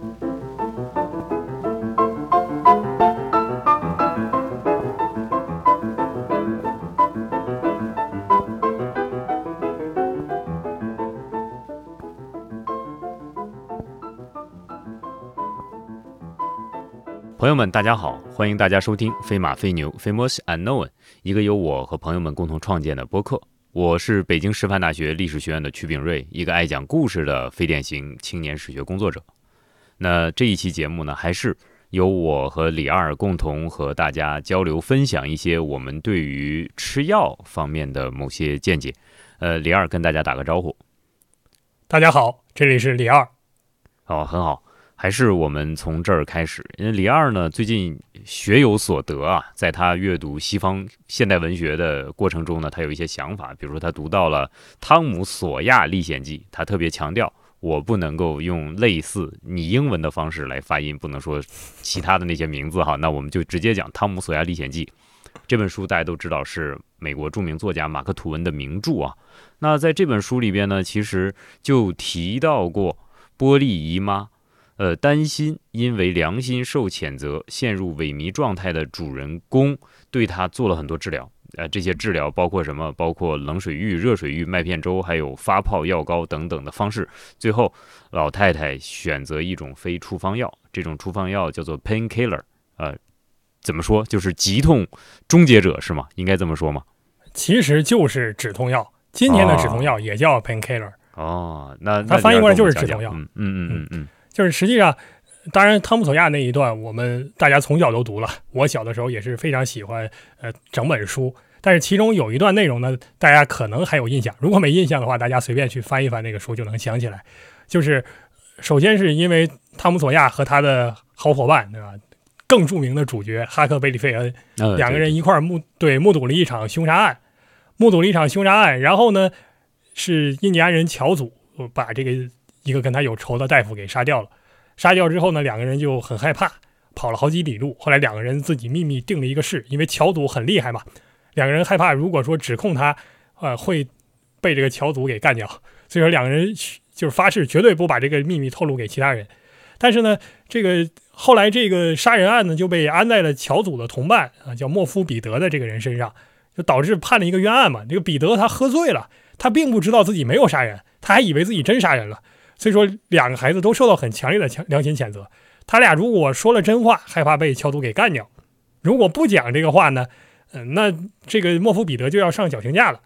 朋友们，大家好，欢迎大家收听《飞马飞牛 Famous Unknown》，一个由我和朋友们共同创建的播客。我是北京师范大学历史学院的曲炳瑞，一个爱讲故事的非典型青年史学工作者。那这一期节目呢，还是由我和李二共同和大家交流分享一些我们对于吃药方面的某些见解。呃，李二跟大家打个招呼。大家好，这里是李二。哦，很好。还是我们从这儿开始，因为李二呢最近学有所得啊，在他阅读西方现代文学的过程中呢，他有一些想法，比如说他读到了《汤姆·索亚历险记》，他特别强调我不能够用类似你英文的方式来发音，不能说其他的那些名字哈，那我们就直接讲《汤姆·索亚历险记》这本书，大家都知道是美国著名作家马克·吐温的名著啊。那在这本书里边呢，其实就提到过波利姨妈。呃，担心因为良心受谴责，陷入萎靡状态的主人公，对他做了很多治疗。呃，这些治疗包括什么？包括冷水浴、热水浴、麦片粥，还有发泡药膏等等的方式。最后，老太太选择一种非处方药，这种处方药叫做 painkiller。呃，怎么说？就是急痛终结者是吗？应该这么说吗？其实就是止痛药。今天的止痛药也叫 painkiller。哦，那它翻译过来就是止痛药。嗯嗯嗯嗯。就是实际上，当然汤姆索亚那一段，我们大家从小都读了。我小的时候也是非常喜欢，呃，整本书。但是其中有一段内容呢，大家可能还有印象。如果没印象的话，大家随便去翻一翻那个书就能想起来。就是首先是因为汤姆索亚和他的好伙伴，对吧？更著名的主角哈克贝里费恩，两个人一块目对目睹了一场凶杀案，目睹了一场凶杀案。然后呢，是印第安人乔祖把这个。一个跟他有仇的大夫给杀掉了，杀掉之后呢，两个人就很害怕，跑了好几里路。后来两个人自己秘密定了一个誓，因为乔祖很厉害嘛，两个人害怕如果说指控他，呃，会被这个乔祖给干掉，所以说两个人就是发誓绝对不把这个秘密透露给其他人。但是呢，这个后来这个杀人案呢就被安在了乔祖的同伴啊，叫莫夫彼得的这个人身上，就导致判了一个冤案嘛。这个彼得他喝醉了，他并不知道自己没有杀人，他还以为自己真杀人了。所以说，两个孩子都受到很强烈的强良心谴责。他俩如果说了真话，害怕被乔祖给干掉；如果不讲这个话呢，嗯，那这个莫夫彼得就要上绞刑架了。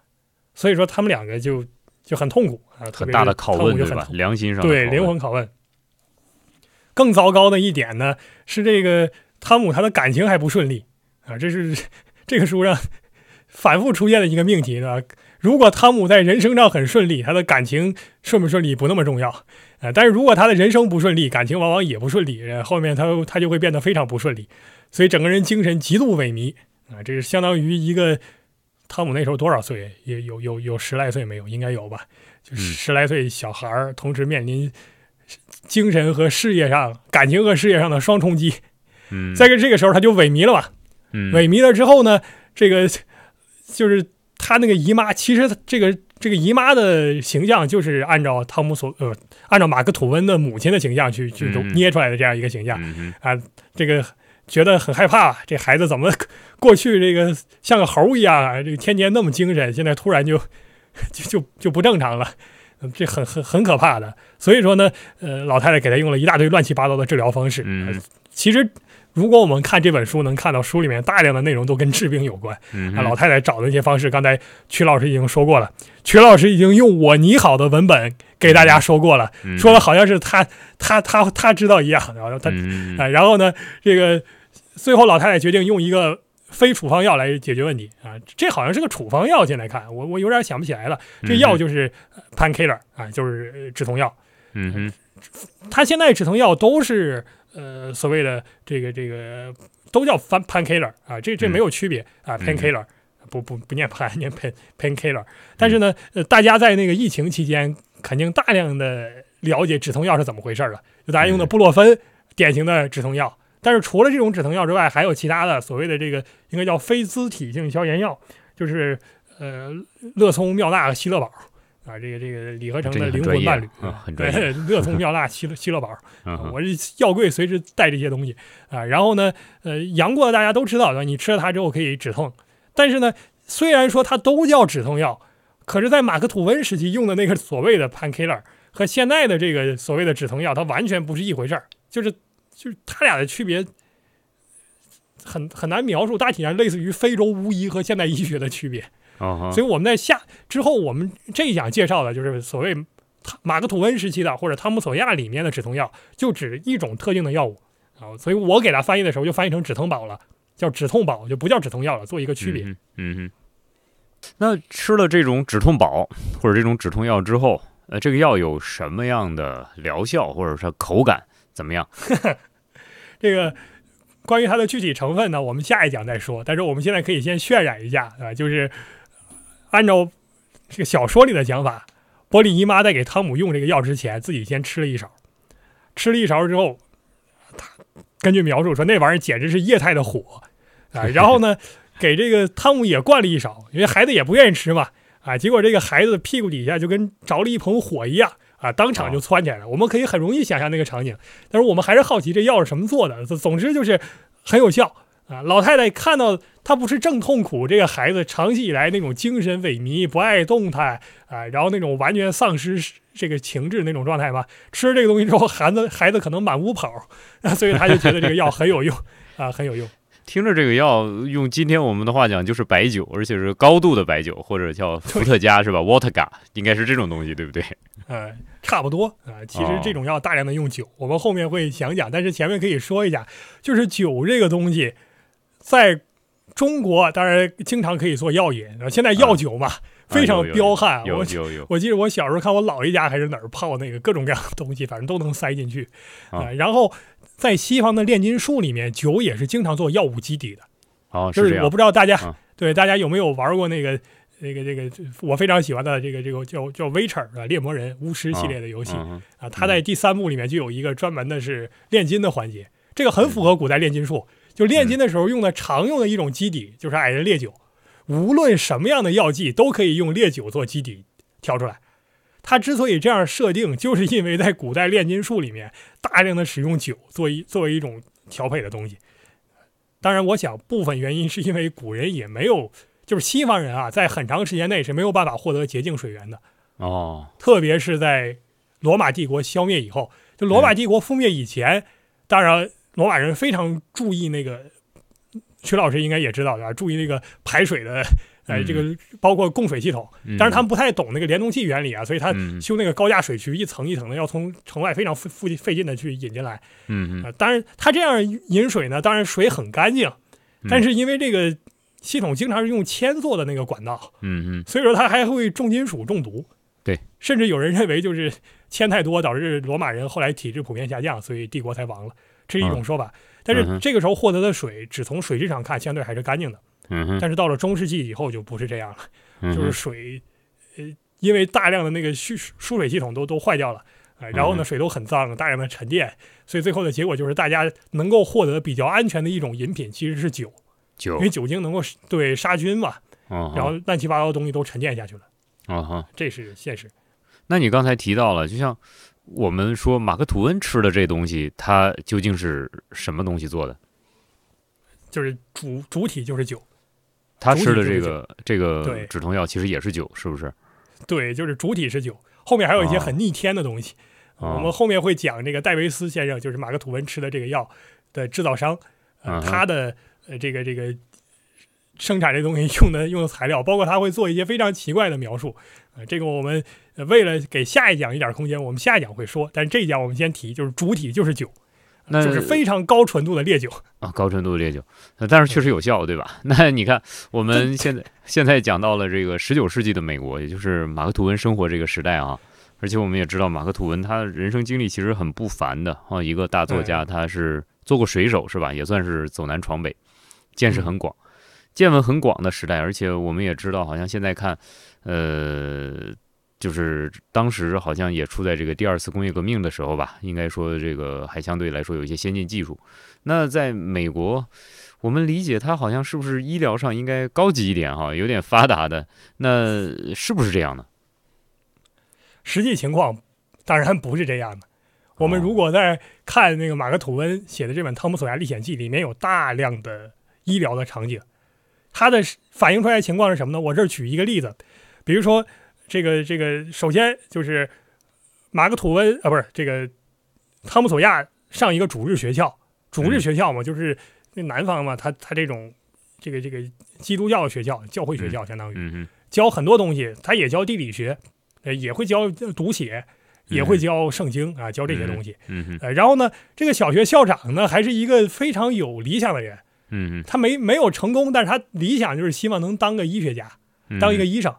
所以说，他们两个就就很痛苦啊，很大的拷问对吧？良心上对灵魂拷问。更糟糕的一点呢，是这个汤姆他的感情还不顺利啊，这是 这个书上反复出现的一个命题呢。如果汤姆在人生上很顺利，他的感情顺不顺利不那么重要，呃，但是如果他的人生不顺利，感情往往也不顺利，后面他他就会变得非常不顺利，所以整个人精神极度萎靡啊，这是相当于一个汤姆那时候多少岁？也有有有十来岁没有？应该有吧？就十来岁小孩儿，同时面临精神和事业上、感情和事业上的双冲击，嗯，在这个时候他就萎靡了吧，嗯，萎靡了之后呢，这个就是。他那个姨妈，其实这个这个姨妈的形象就是按照汤姆所呃，按照马克吐温的母亲的形象去去捏出来的这样一个形象。啊，这个觉得很害怕，这孩子怎么 过去这个像个猴一样啊，这个天天那么精神，现在突然就就就就不正常了，这很很很可怕的。所以说呢，呃，老太太给他用了一大堆乱七八糟的治疗方式，其实。如果我们看这本书，能看到书里面大量的内容都跟治病有关。啊，老太太找的那些方式，刚才曲老师已经说过了。曲老师已经用我拟好的文本给大家说过了，说了好像是他他他他知道一样。然后他啊，然后呢，这个最后老太太决定用一个非处方药来解决问题啊。这好像是个处方药，现在看我我有点想不起来了。这药就是 painkiller 啊，就是止痛药。嗯哼，他现在止痛药都是。呃，所谓的这个这个都叫 painkiller 啊，这这没有区别啊，painkiller 不不不念 pain 念 pain painkiller，但是呢，呃，大家在那个疫情期间肯定大量的了解止痛药是怎么回事了，就大家用的布洛芬典型的止痛药，但是除了这种止疼药之外，还有其他的所谓的这个应该叫非甾体性消炎药，就是呃乐聪、妙纳、希乐宝啊，这个这个李和成的灵魂伴侣啊很专业对，乐聪妙纳希乐希乐宝，我这药柜随时带这些东西啊。然后呢，呃，杨过大家都知道的，你吃了它之后可以止痛，但是呢，虽然说它都叫止痛药，可是，在马克吐温时期用的那个所谓的 painkiller 和现在的这个所谓的止痛药，它完全不是一回事儿，就是就是它俩的区别很很难描述，大体上类似于非洲巫医和现代医学的区别。哦所以我们在下之后，我们这一讲介绍的就是所谓马克吐温时期的或者汤姆索亚里面的止痛药，就指一种特定的药物啊。所以我给它翻译的时候就翻译成止痛宝了，叫止痛宝，就不叫止痛药了，做一个区别。嗯嗯哼。那吃了这种止痛宝或者这种止痛药之后，呃，这个药有什么样的疗效，或者说口感怎么样？这个关于它的具体成分呢，我们下一讲再说。但是我们现在可以先渲染一下啊，就是按照这个小说里的讲法，波利姨妈在给汤姆用这个药之前，自己先吃了一勺，吃了一勺之后，他根据描述说那玩意儿简直是液态的火啊。然后呢，给这个汤姆也灌了一勺，因为孩子也不愿意吃嘛啊。结果这个孩子屁股底下就跟着了一盆火一样。啊，当场就窜起来了。我们可以很容易想象那个场景，但是我们还是好奇这药是什么做的。总总之就是很有效啊！老太太看到她不是正痛苦，这个孩子长期以来那种精神萎靡、不爱动弹啊，然后那种完全丧失这个情志那种状态吧。吃了这个东西之后，孩子孩子可能满屋跑，啊，所以他就觉得这个药很有用啊，很有用。听着这个药，用今天我们的话讲就是白酒，而且是高度的白酒，或者叫伏特加是吧？Vodka 应该是这种东西，对不对？呃，差不多啊、其实哦这种药大量的用酒，我们后面会讲讲，但是前面可以说一下，就是酒这个东西，在中国当然经常可以做药引，啊现在药酒嘛、非常彪悍。有我有有，我记得我小时候看我姥爷家还是哪儿泡那个各种各样的东西，反正都能塞进去啊、啊然后在西方的炼金术里面，酒也是经常做药物基底的。哦，就是我不知道大家、啊对大家有没有玩过那个那个这个我非常喜欢的这个这个叫叫 Witcher 啊猎魔人巫师系列的游戏啊，它在第三部里面就有一个专门的是炼金的环节，这个很符合古代炼金术。就炼金的时候用的常用的一种基底就是矮人烈酒，无论什么样的药剂都可以用烈酒做基底调出来。它之所以这样设定，就是因为在古代炼金术里面大量的使用酒作为作为一种调配的东西。当然，我想部分原因是因为古人也没有，就是西方人啊，在很长时间内是没有办法获得洁净水源的，哦，特别是在罗马帝国消灭以后，就罗马帝国覆灭以前，当然罗马人非常注意那个，曲老师应该也知道的啊，注意那个排水的，呃，嗯这个包括供水系统。嗯。但是他们不太懂那个联动器原理啊，所以他嗯。修那个高架水渠一层一层的，要从城外非常费费费劲的去引进来。嗯嗯。啊，当然，他这样引水呢，当然水很干净，但是因为这个系统经常是用铅做的那个管道，嗯嗯所以说它还会重金属中毒。对，甚至有人认为就是铅太多导致罗马人后来体质普遍下降，所以帝国才亡了，这是一种说法。但是这个时候获得的水，只从水质上看，相对还是干净的。但是到了中世纪以后就不是这样了，嗯，就是水，呃，因为大量的那个蓄输水系统都都坏掉了。啊，然后呢，嗯水都很脏，大量的沉淀，所以最后的结果就是大家能够获得比较安全的一种饮品其实是酒，酒。因为酒精能够对杀菌嘛，哦，然后乱七八糟的东西都沉淀下去了，哦哈，这是现实。那你刚才提到了，就像我们说马克吐温吃的这东西，它究竟是什么东西做的？就是主主体就是酒，他吃的这个这个止痛药其实也是酒，是不是？对，就是主体是酒，后面还有一些很逆天的东西。哦我们后面会讲这个戴维斯先生，就是马克吐温吃的这个药的制造商，呃，嗯他的呃这个这个生产这东西用的用的材料，包括他会做一些非常奇怪的描述。呃，这个我们呃为了给下一讲一点空间，我们下一讲会说，但是这一讲我们先提，就是主体就是酒，那就是非常高纯度的烈酒。啊，高纯度的烈酒，呃但是确实有效，对吧？那你看，我们现在现在讲到了这个十九世纪的美国，也就是马克吐温生活这个时代啊，而且我们也知道马克吐温他人生经历其实很不凡的啊，一个大作家，他是做过水手是吧？也算是走南闯北，见识很广，见闻很广的时代，而且我们也知道，好像现在看，呃。就是当时好像也处在这个第二次工业革命的时候吧，应该说这个还相对来说有一些先进技术。那在美国，我们理解它好像是不是医疗上应该高级一点哈，有点发达的，那是不是这样呢？实际情况当然不是这样的。我们哦如果在看那个马克吐温写的这本《汤姆索亚历险记》，里面有大量的医疗的场景，它的反映出来的情况是什么呢？我这儿举一个例子，比如说这个这个，首先就是马克吐温啊，不是这个汤姆索亚上一个主日学校，主日学校嘛，就是那南方嘛，他他这种这个这个基督教的学校，教会学校相当于。教很多东西，他也教地理学，呃，也会教读写，也会教圣经啊，教这些东西。嗯哼，呃，然后呢，这个小学校长呢，还是一个非常有理想的人，嗯他没没有成功，但是他理想就是希望能当个医学家，当一个医生，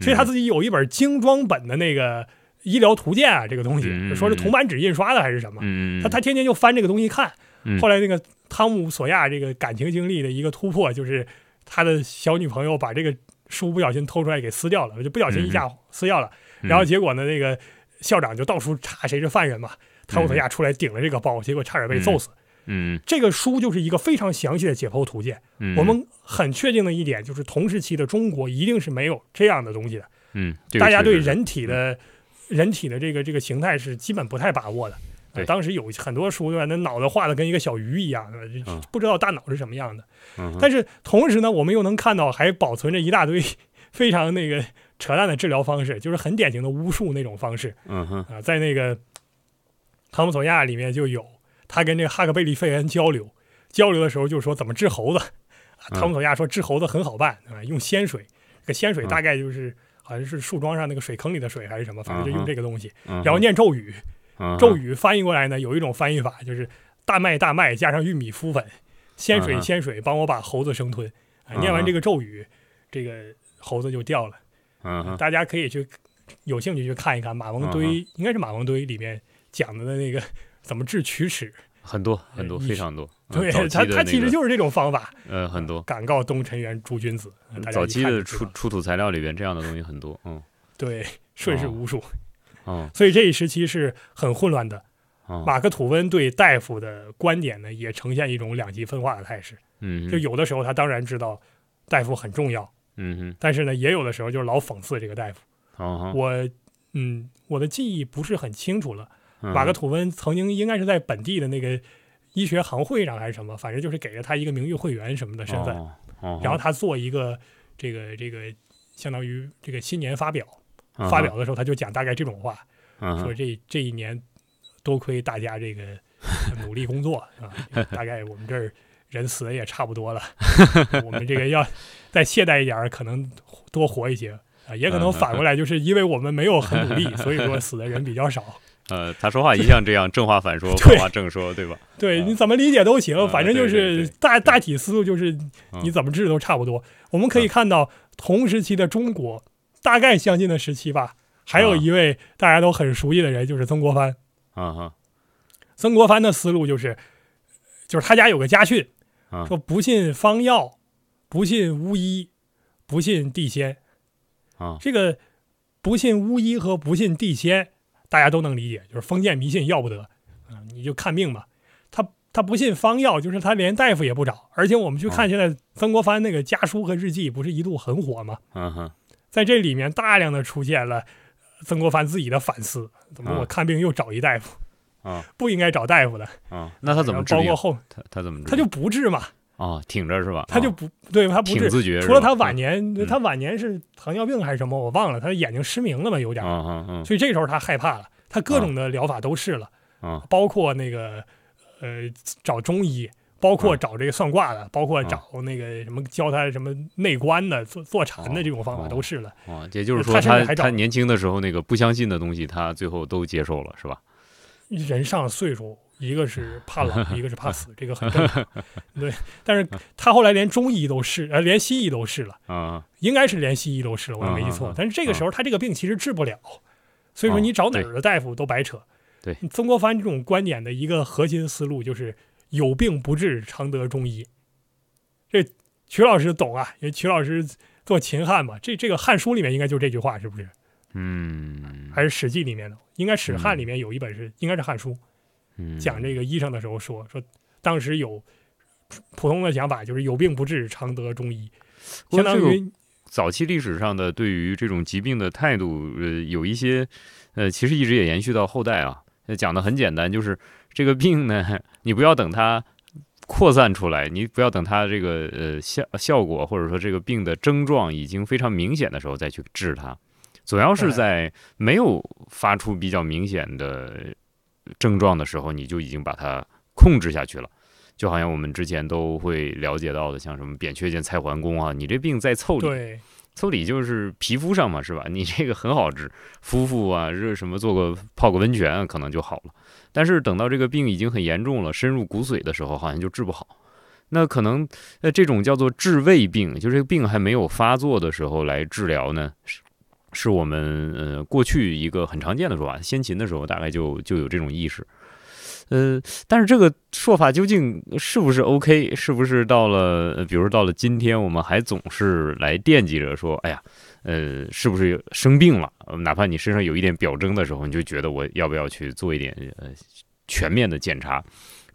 所以他自己有一本精装本的那个医疗图鉴啊，这个东西嗯，说是铜版纸印刷的还是什么，他他天天就翻这个东西看。嗯。后来那个汤姆索亚这个感情经历的一个突破，就是他的小女朋友把这个书不小心偷出来给撕掉了，就不小心一下撕掉了。嗯然后结果呢，那个校长就到处查谁是犯人嘛，汤姆索亚出来顶了这个包，结果差点被揍死。嗯这个书就是一个非常详细的解剖图鉴。嗯，我们很确定的一点就是，同时期的中国一定是没有这样的东西的。嗯，这个大家对人体的、人体的这个这个形态是基本不太把握的。呃对当时有很多书对吧？那脑子画的跟一个小鱼一样，不知道大脑是什么样的。嗯但是同时呢，我们又能看到还保存着一大堆非常那个扯淡的治疗方式，就是很典型的巫术那种方式嗯哼啊、在那个汤姆索亚里面就有他跟这个哈克贝利费恩交流，交流的时候就说怎么治猴子。汤姆索亚说治猴子很好办啊，用仙水，这个仙水嗯大概就是。好像是树桩上那个水坑里的水还是什么，反正就用这个东西，嗯，然后念咒语，嗯咒语翻译过来呢，有一种翻译法就是大麦大麦加上玉米敷粉，仙水仙水帮我把猴子生吞。念完这个咒语，这个猴子就掉了。嗯大家可以去有兴趣去看一看马王嗯堆，应该是马王堆里面讲的那个怎么治龋齿。很多很多呃非常多，嗯对他，他其实就是这种方法。呃很多，敢告东陈元诸君子，早期的出出土材料里边这样的东西很多，嗯对顺势哦巫术，嗯所以这一时期是很混乱的。嗯马克吐温对大夫的观点呢，也呈现一种两极分化的态势。嗯就有的时候他当然知道大夫很重要，嗯哼但是呢，也有的时候就是老讽刺这个大夫。哦我嗯，我的记忆不是很清楚了。嗯。马克吐温曾经应该是在本地的那个医学行会上还是什么，反正就是给了他一个名誉会员什么的身份，哦哦然后他做一个这个这个相当于这个新年发表，嗯发表的时候他就讲大概这种话，嗯说这这一年多亏大家这个 努力工作啊，大概我们这儿人死的也差不多了，我们这个要再懈怠一点，可能多活一些啊，也可能反过来就是因为我们没有很努力，所以说死的人比较少。呃，他说话一向这样正话反说，对反话正说，对吧？对，啊你怎么理解都行，啊反正就是大大体思路就是嗯你怎么治都差不多。我们可以看到同时期的中国，大概相近的时期吧，还有啊一位大家都很熟悉的人，就是曾国藩。啊哈曾国藩的思路就是，就是他家有个家训，啊说不信方药，不信巫医，不信地仙。啊这个不信巫医和不信地仙，大家都能理解，就是封建迷信要不得啊、你就看病吧。他他不信方药，就是他连大夫也不找。而且我们去看现在曾国藩那个家书和日记，不是一度很火吗？嗯哼在这里面大量的出现了曾国藩自己的反思：怎么啊我看病又找一大夫？啊不应该找大夫的。啊，那他怎么治包括？后他他怎么治？他就不治嘛，啊挺着是吧？啊他就不对他不治。挺自觉，除了他晚年，嗯他晚年是糖尿病还是什么，我忘了，他眼睛失明了嘛，有点。嗯嗯嗯所以这时候他害怕了，他各种的疗法都试了，嗯包括那个呃找中医，包括啊找这个算卦的，包括啊找那个什么教他什么内观的、坐坐禅的这种方法哦都试了。啊，也就是说他他年轻的时候那个不相信的东西，他最后都接受了，是吧？人上岁数，一个是 怕老，一个是怕死，这个很正常。对，但是他后来连中医都试，呃，连西医都试了，啊应该是连西医都试了，我也没记错。但是这个时候他这个病其实治不了，所以说哦你找哪儿的大夫都白扯。对，曾国藩这种观点的一个核心思路就是有病不治，常得中医。这曲老师懂啊，因为曲老师做秦汉嘛，这这个《汉书》里面应该就这句话，是不是？嗯，还是《史记》里面的？应该《史汉》里面有一本是，应该是《汉书》。嗯。讲这个医生的时候说说，当时有普通的想法就是有病不治，常得中医，相当于早期历史上的对于这种疾病的态度，呃，有一些呃，其实一直也延续到后代啊。讲的很简单，就是这个病呢，你不要等它扩散出来，你不要等它这个呃效效果或者说这个病的症状已经非常明显的时候再去治它，总要是在没有发出比较明显的症状的时候，你就已经把它控制下去了。就好像我们之前都会了解到的，像什么扁鹊见蔡桓公啊，你这病在凑理，凑理就是皮肤上嘛，是吧？你这个很好治，敷敷啊，热什么做个泡个温泉可能就好了。但是等到这个病已经很严重了，深入骨髓的时候，好像就治不好。那可能呃这种叫做治未病，就这个病还没有发作的时候来治疗呢，是我们呃过去一个很常见的说法。先秦的时候大概就就有这种意识。呃，但是这个说法究竟是不是 OK？是不是到了，比如到了今天，我们还总是来惦记着说，哎呀，呃，是不是生病了？哪怕你身上有一点表征的时候，你就觉得我要不要去做一点呃全面的检查？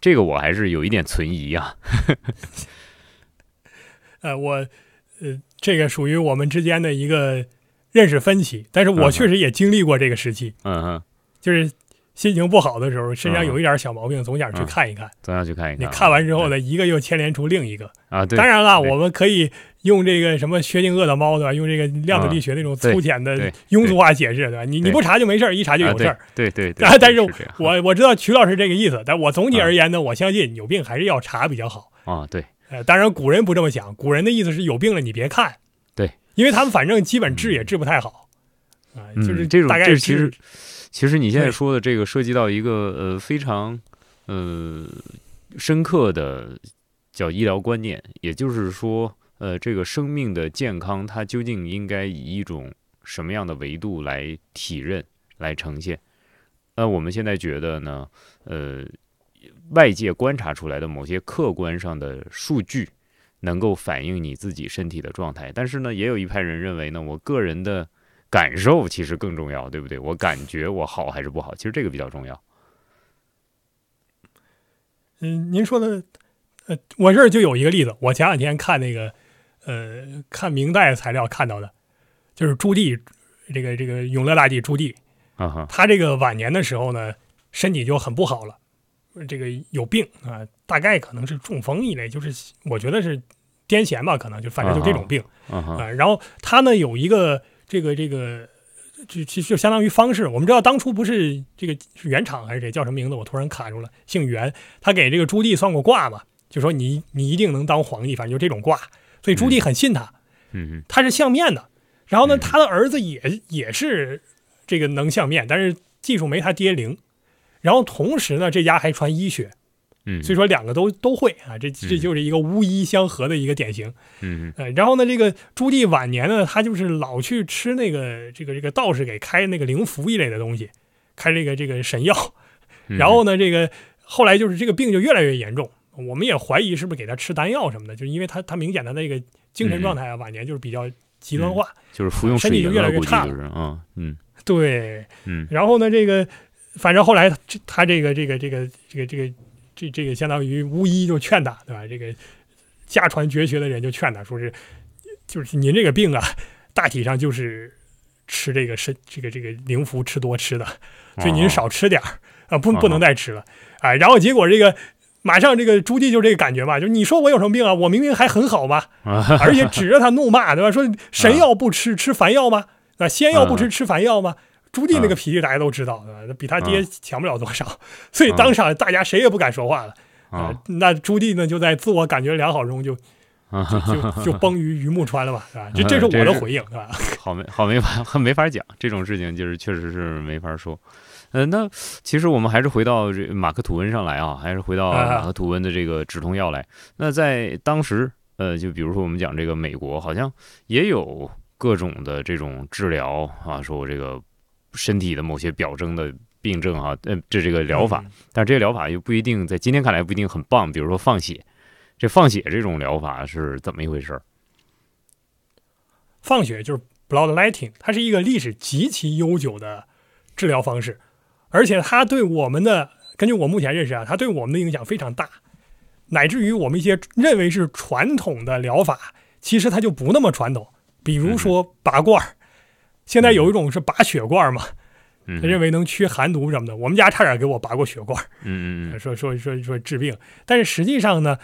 这个我还是有一点存疑啊。呃，我呃，这个属于我们之间的一个认识分歧，但是我确实也经历过这个时期。嗯哼，就是。心情不好的时候，身上有一点小毛病，总想去看一看。总想去看一看。你看完之后呢，一个又牵连出另一个啊。当然了，我们可以用这个什么薛定谔的猫，对吧？用这个量子力学那种粗浅的庸俗化解释，对吧？你你不查就没事，一查就有事儿。对对。但是，我我知道曲老师这个意思，但我总体而言呢，我相信有病还是要查比较好啊。对。呃，当然古人不这么想，古人的意思是有病了你别看。对。因为他们反正基本治也治不太好啊，就是这种大概其实。其实你现在说的这个涉及到一个呃非常呃深刻的叫医疗观念，也就是说，呃，这个生命的健康它究竟应该以一种什么样的维度来体认、来呈现？那我们现在觉得呢，呃，外界观察出来的某些客观上的数据能够反映你自己身体的状态，但是呢，也有一派人认为呢，我个人的。感受其实更重要，对不对？我感觉我好还是不好，其实这个比较重要。嗯，您说的，呃，我这儿就有一个例子，我前两天看那个，呃，看明代材料看到的，就是朱棣，这个这个永乐大帝朱棣，啊他这个晚年的时候呢，身体就很不好了，这个有病啊，大概可能是中风一类，就是我觉得是癫痫吧，可能就反正就这种病啊。然后他呢有一个。这个这个，就其实就相当于方式。我们知道当初不是这个是原厂还是谁叫什么名字？我突然卡住了。姓袁，他给这个朱棣算过卦嘛，就说你你一定能当皇帝，反正就这种卦。所以朱棣很信他。嗯他是相面的。然后呢，他的儿子也也是这个能相面，但是技术没他爹灵。然后同时呢，这家还传医学。嗯，所以说两个都都会啊，这这就是一个巫医相合的一个典型。嗯呃，然后呢，这个朱棣晚年呢，他就是老去吃那个这个这个道士给开那个灵符一类的东西，开这个这个神药。然后呢，这个后来就是这个病就越来越严重，我们也怀疑是不是给他吃丹药什么的，就是因为他他明显的那个精神状态啊，晚年就是比较极端化，就是服用身体就越来越差了。嗯嗯，对，嗯。然后呢，这个反正后来他这个这个这个这个这个。这这个相当于巫医就劝他，对吧？这个家传绝学的人就劝他说是，就是您这个病啊，大体上就是吃这个参这个这个灵符吃多吃的，所以您少吃点儿啊，不不能再吃了啊。然后结果这个马上这个朱棣就这个感觉嘛，就你说我有什么病啊？我明明还很好嘛，而且指着他怒骂，对吧？说神药不吃，吃凡药吗？啊，仙药不吃，吃凡药吗？朱棣那个脾气大家都知道，对吧？比他爹强不了多少，所以当场大家谁也不敢说话了。啊，那朱棣呢，就在自我感觉良好中就就就崩于于木川了吧，是吧？这这是我的 回应，是吧？好没好没法没法讲这种事情，就是确实是没法说。呃，那其实我们还是回到这马克吐温上来啊，还是回到马克吐温的这个止痛药来。那在当时，呃，就比如说我们讲这个美国，好像也有各种的这种治疗啊，说我这个。身体的某些表征的病症啊，呃，这这个疗法，但是这些疗法又不一定在今天看来不一定很棒。比如说放血，这放血这种疗法是怎么一回事？放血就是 bloodletting，它是一个历史极其悠久的治疗方式，而且它对我们的，根据我目前认识啊，它对我们的影响非常大，乃至于我们一些认为是传统的疗法，其实它就不那么传统。比如说拔罐儿。现在有一种是拔血罐嘛，嗯。他认为能驱寒毒什么的。我们家差点给我拔过血罐，嗯。说说说说治病，但是实际上呢，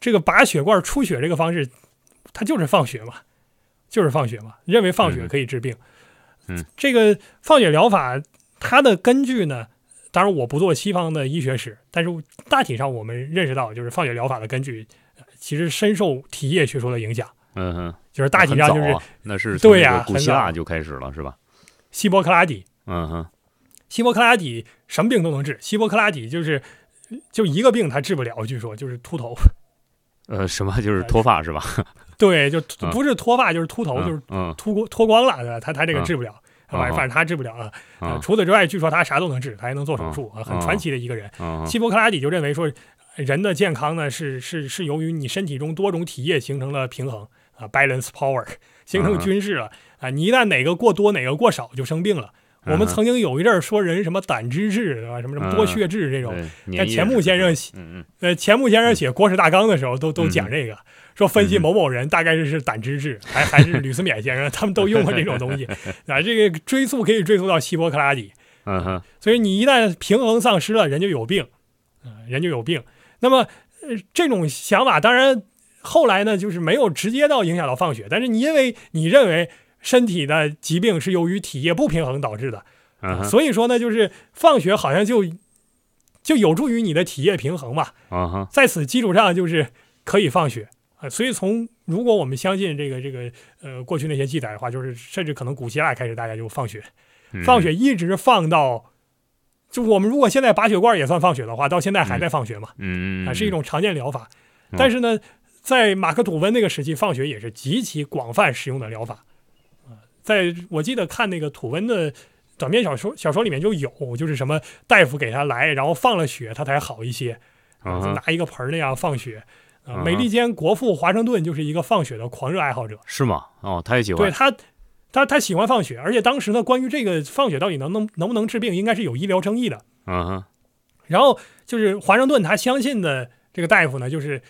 这个拔血罐出血这个方式，它就是放血嘛，就是放血嘛，认为放血嗯。可以治病。嗯，这个放血疗法它的根据呢，当然我不做西方的医学史，但是大体上我们认识到，就是放血疗法的根据呃其实深受体液学说的影响，嗯哼，就是大体上就是那是对呀古希腊就开始了是吧？希波克拉底。嗯哼，希波克拉底什么病都能治，希波克拉底就是就一个病他治不了，据说就是秃头。呃，什么就是脱发是吧？对，就嗯不是脱发就是秃头，就是嗯秃光脱光了，对吧？他他这个嗯治不了，嗯反正反正他治不了啊。除此之外，据说他啥都能治，他还能做手术啊，很嗯传奇的一个人。嗯希波克拉底就认为说，人的健康呢是是是由于你身体中多种体液形成了平衡啊，balance power 形成嗯均势了啊。你一旦哪个过多，哪个过少，就生病了。我们嗯曾经有一阵儿说人什么胆汁质，对吧？什么什么多血质这种，对，但钱穆先生嗯嗯呃，钱穆先生写《国史大纲》的时候都都讲嗯这个，说分析某某人大概是是胆汁质，还还是吕思勉先生，他们都用过这种东西 啊。这个追溯可以追溯到希波克拉底，嗯哼，所以你一旦平衡丧失了，人就有病，啊，人就有病。那么，呃，这种想法当然后来呢，就是没有直接到影响到放血，但是你因为你认为身体的疾病是由于体液不平衡导致的，嗯，所以说呢，就是放血好像就就有助于你的体液平衡嘛。嗯，在此基础上，就是可以放血。啊。所以从如果我们相信这个这个呃过去那些记载的话，就是甚至可能古希腊开始大家就放血，嗯。放血一直放到，就我们如果现在拔血罐也算放血的话，到现在还在放血嘛，啊是一种常见疗法。嗯。但是呢，在马克吐温那个时期，放血也是极其广泛使用的疗法啊。在我记得看那个吐温的。短篇小说小说里面就有，就是什么大夫给他来，然后放了血，他才好一些。拿一个盆儿那样放血。啊、嗯美利坚国父华盛顿就是一个放血的狂热爱好者，是吗？哦，他也喜欢，对他，他他喜欢放血，而且当时呢，关于这个放血到底能能能不能治病，应该是有医疗争议的。嗯哼，然后就是华盛顿他相信的这个大夫呢，就是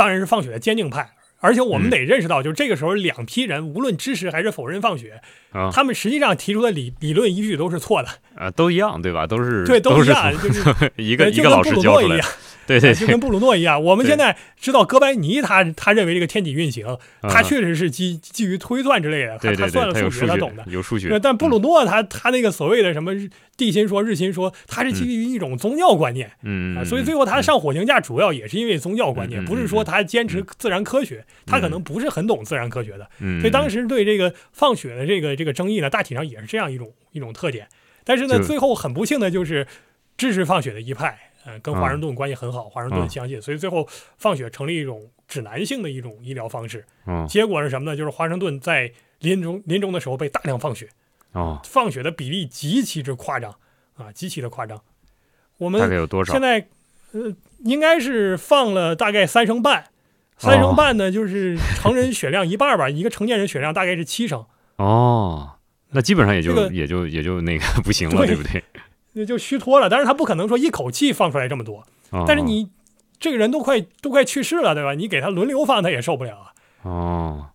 当然是放血的坚定派。而且我们嗯得认识到，就是这个时候两批人，无论支持还是否认放血，啊他们实际上提出的理理论依据都是错的，啊，都一样对吧？都是对，都是一样，就是 一个一个老师教出来的，，对对对就跟，布鲁诺一样，我们现在知道哥白尼他他认为这个天体运行，他嗯确实是基基于推算之类的，他他算了数学，他懂的。有数学，，但布鲁诺他他那个所谓的什么日地心说、日心说，他是基于一种宗教观念嗯，所以最后他上火星架主要也是因为宗教观念，不是说他坚持嗯。自然科学，他可能不是很懂自然科学的。嗯，所以当时时对这个放血的这个这个争议呢，大体上也是这样一种一种特点。但是呢，最后很不幸的就是支持放血的一派，呃，跟华盛顿关系很好，华盛顿嗯相信，所以最后放血成了一种指南性的一种医疗方式。嗯结果是什么呢？就是华盛顿在临终临终的时候被大量放血，哦，放血的比例极其之夸张啊，极其的夸张。我们大概有多少现？在呃应该是放了大概三升半。三升半呢，就是成人血量一半吧，一个成年人血量大概是七升，哦，那基本上也就这个也就也就那个 不行了，对对不对？那就虚脱了。但是他不可能说一口气放出来这么多，哦但是你这个人都快都快去世了，对吧？你给他轮流放，他也受不了啊。哦，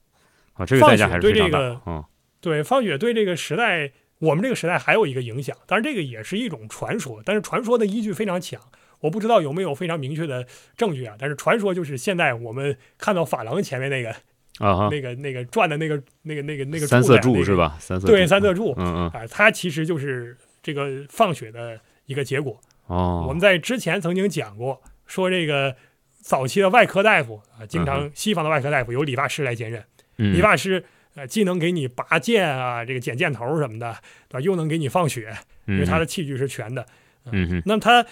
啊，这个代价还是放血对非常大这个。嗯对，放血对这个时代，我们这个时代还有一个影响，当然这个也是一种传说，但是传说的依据非常强。我不知道有没有非常明确的证据啊，但是传说就是现在我们看到法郎前面那个、啊哈，那个、那个转的那个、那个、那个、那个三色柱柱是？吧？三色那个对，三色柱嗯嗯啊，它其实就是这个放血的一个结果。哦，我们在之前曾经讲过，说这个早期的外科大夫啊，经常西方的外科大夫由理发师来兼任，嗯理发师呃既能给你拔剑啊，这个剪箭头什么的，对吧？又能给你放血，因为他的器具是全的。嗯哼那么他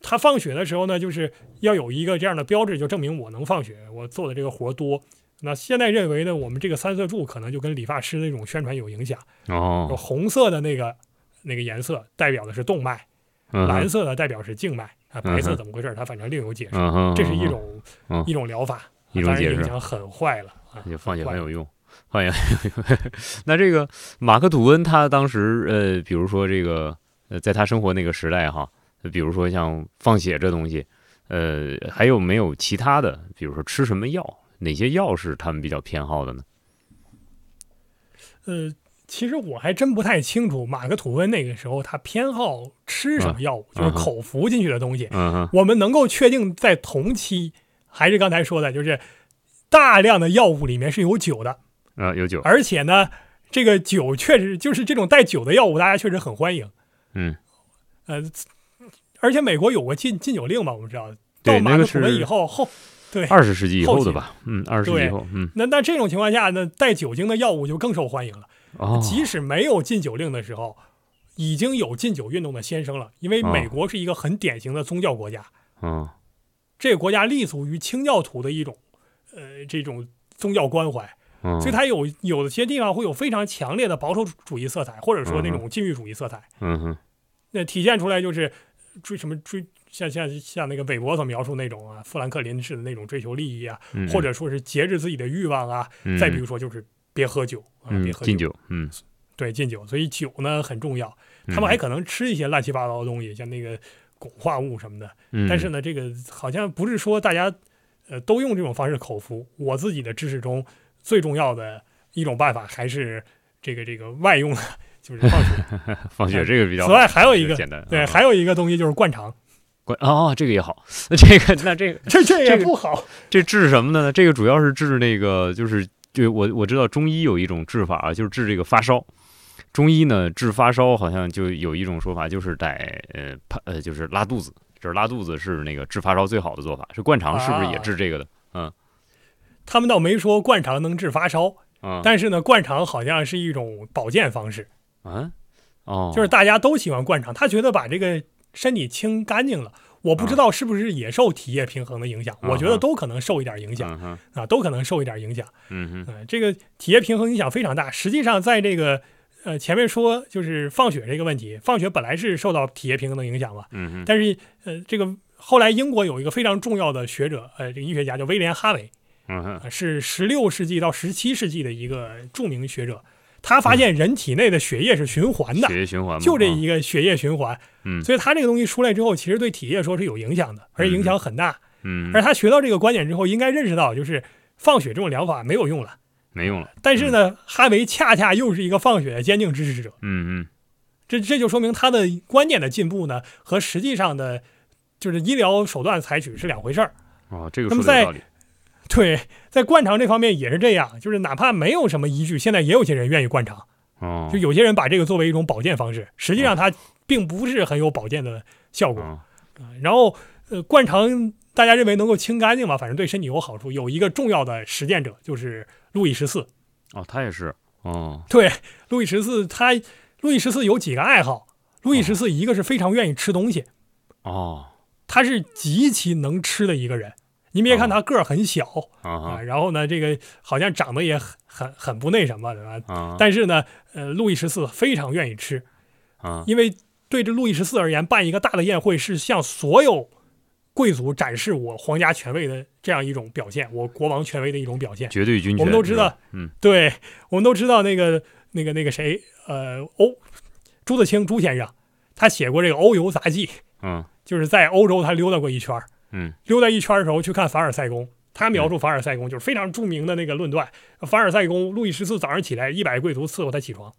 他放血的时候呢，就是要有一个这样的标志，就证明我能放血，我做的这个活多。那现在认为呢，我们这个三色柱可能就跟理发师的那种宣传有影响。有哦，红色的那个那个颜色代表的是动脉，蓝色的代表是静脉啊，白色怎么回事？它反正另有解释。这是一种嗯一种疗法，一种解释当然影，响很坏了啊，就放血很有用，放血很有用。那这个马克吐温他当时呃，比如说这个呃，在他生活那个时代哈，比如说像放血这东西，呃，还有没有其他的？比如说吃什么药？哪些药是他们比较偏好的呢？呃，其实我还真不太清楚马克吐温那个时候他偏好吃什么药物，就是口服进去的东西。我们能够确定，在同期，还是刚才说的，就是大量的药物里面是有酒的，呃，有酒，而且呢，这个酒确实就是这种带酒的药物，大家确实很欢迎。嗯，呃，而且美国有过禁禁酒令嘛，我们知道，对到马克吐温以后后，对，二十世纪以后的吧？嗯，二十世纪以后，嗯，那那这种情况下呢，带酒精的药物就更受欢迎了。哦，即使没有禁酒令的时候，已经有禁酒运动的先声了。因为哦。美国是一个很典型的宗教国家，嗯。这个国家立足于清教徒的一种呃这种宗教关怀，嗯，所以它有有些地方会有非常强烈的保守主义色彩，或者说那种禁欲主义色彩。嗯哼，那体现出来就是追什么追。像像像那个韦伯所描述那种啊，富兰克林式的那种追求利益啊，嗯。或者说是节制自己的欲望啊，嗯。再比如说就是别喝酒啊，喝禁酒，嗯，对禁酒，所以酒呢很重要。嗯他们还可能吃一些乱七八糟的东西，像那个汞化物什么的。嗯，但是呢，这个好像不是说大家呃都用这种方式口服。我自己的知识中最重要的一种办法还是这个这个外用的，就是放血。放血这个比较好，此外还有一个简单，对，啊还有一个东西就是灌肠，灌哦，这个也好，那 这个那这个这这也不好。这治什么的呢？这个主要是治那个，就是就我我知道中医有一种治法啊，就是治这个发烧。中医呢治发烧好像就有一种说法，就是得呃怕呃就是拉肚子，就是拉肚子是那个治发烧最好的做法。是灌肠是不是也啊治这个的？嗯他们倒没说灌肠能治发烧，嗯但是呢，灌肠好像是一种保健方式，啊哦，就是大家都喜欢灌肠，他觉得把这个身体清干净了。我不知道是不是也受体液平衡的影响，啊我觉得都可能受一点影响啊，都可能受一点影响。嗯这个体液平衡影响非常大。实际上，在这个呃前面说就是放血这个问题，放血本来是受到体液平衡的影响嘛，嗯哼但是呃，这个后来英国有一个非常重要的学者，呃，这个医学家叫威廉哈维，嗯是十六世纪到十七世纪的一个著名学者。他发现人体内的血液是循环的，血液循环就这啊一个血液循环，嗯所以他这个东西出来之后，其实对体液说是有影响的，而且影响很大。嗯而他学到这个观点之后，应该认识到，就是放血这种疗法没有用了。没用了。但是呢，哈维恰恰又是一个放血的坚定支持者，嗯嗯这这就说明他的观念的进步呢，和实际上的，就是医疗手段采取是两回事儿。哦，这个那么在说的有道理。对，在灌肠这方面也是这样，就是哪怕没有什么依据，现在也有些人愿意灌肠，哦，就有些人把这个作为一种保健方式，实际上它并不是很有保健的效果。然后，呃，灌肠大家认为能够清干净嘛，反正对身体有好处。有一个重要的实践者就是路易十四，哦，他也是哦对，路易十四他路易十四有几个爱好。路易十四一个是非常愿意吃东西，哦他是极其能吃的一个人。你别看他个儿很小啊啊，然后呢，这个好像长得也很很很不那什么，对吧？啊。但是呢，呃，路易十四非常愿意吃，啊。因为对这路易十四而言，办一个大的宴会是向所有贵族展示我皇家权威的这样一种表现，我国王权威的一种表现。绝对军权，我们都知道，嗯。对，我们都知道那个那个那个谁，呃，欧朱自清朱先生，他写过这个《欧游杂记》，嗯。就是在欧洲他溜达过一圈儿嗯溜达一圈的时候去看凡尔赛宫。他描述凡尔赛宫就是非常著名的那个论断。凡尔赛宫，路易十四早上起来，一百个贵族伺候他起床，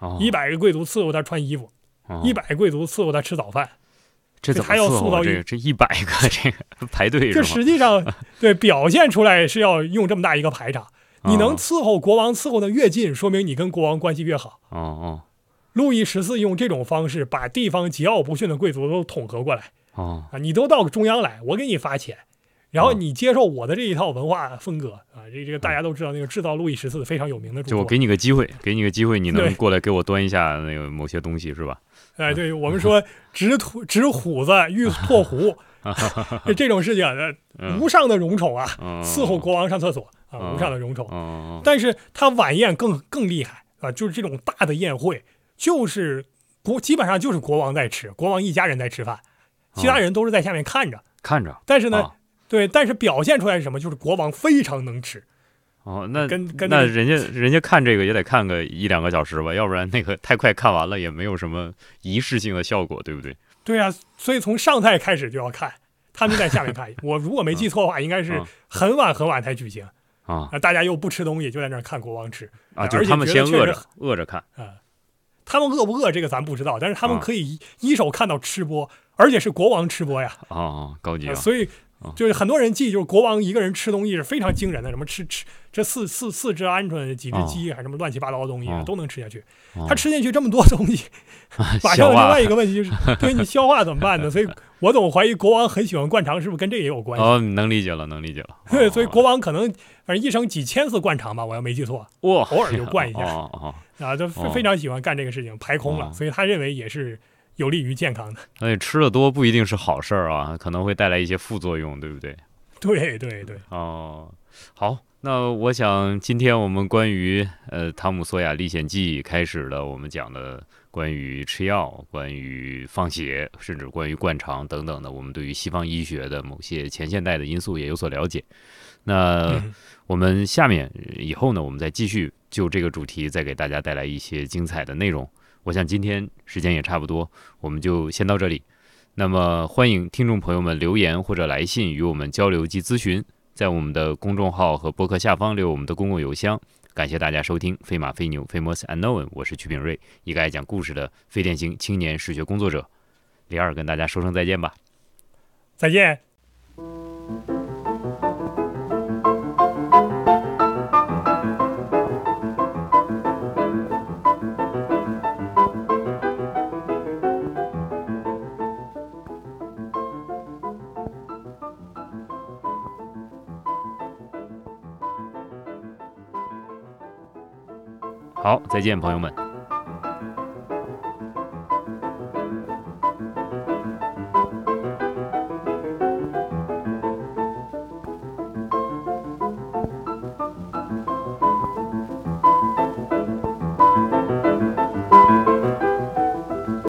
哦一百个贵族伺候他穿衣服，哦一百个贵族伺候他吃早饭。这怎么他要伺候啊塑造一这个这一百个这个排队这？实际上 对表现出来是要用这么大一个排场。你能哦伺候国王伺候的越近，说明你跟国王关系越好。哦哦路易十四用这种方式把地方桀骜不驯的贵族都统合过来哦啊！你都到中央来，我给你发钱，然后哦你接受我的这一套文化风格啊！这这个大家都知道，那个制造路易十四非常有名的著作。就我给你个机会，给你个机会，你能过来给我端一下那个某些东西是吧？哎，对我们说直土 直虎子欲破壶，这种事情，无上的荣宠啊，嗯伺候国王上厕所啊，嗯无上的荣宠。哦但是他晚宴更更厉害啊，就是这种大的宴会，就是国基本上就是国王在吃，国王一家人在吃饭，其他人都是在下面看着。看着但是呢，啊对，但是表现出来是什么？就是国王非常能吃，哦，那跟跟那人家人家看这个也得看个一两个小时吧，要不然那个太快看完了也没有什么仪式性的效果，对不对？对啊，所以从上菜开始就要看，他们在下面看。我如果没记错的话，应该是嗯很晚很晚才举行。啊大家又不吃东西，就在那儿看国王吃啊，就是他们先饿着饿着看啊。他们饿不饿这个咱不知道，但是他们啊。可以一手看到吃播，而且是国王吃播呀。哦，高级啊，呃所以啊。就是很多人记，就是国王一个人吃东西是非常惊人的，什么吃吃这四四四只鹌鹑、几只鸡，还什么乱七八糟的东西、哦都能吃下去。哦他吃进去这么多东西，马上另外一个问题就是，对你消化怎么办呢？所以我总怀疑国王很喜欢灌肠，是不是跟这也有关系？哦，能理解了，能理解了。对，所以哦国王可能反正一生几千次灌肠吧，我要没记错。哇，偶尔就灌一下啊，都非常喜欢干这个事情，排空了，哦所以他认为也是有利于健康的。而且吃的多不一定是好事儿啊，可能会带来一些副作用，对不对？对对对，哦，好，那我想今天我们关于呃《汤姆索亚历险记》开始了，我们讲的关于吃药、关于放血，甚至关于灌肠等等的，我们对于西方医学的某些前现代的因素也有所了解。那嗯我们下面呃以后呢，我们再继续就这个主题再给大家带来一些精彩的内容。我想今天时间也差不多，我们就先到这里。那么欢迎听众朋友们留言或者来信与我们交流及咨询，在我们的公众号和博客下方留我们的公共邮箱。感谢大家收听《飞马飞牛 Famous Unknown》，我是曲炳瑞，一个爱讲故事的非典型青年史学工作者。李二跟大家说声再见吧。再见。好，再见，朋友们。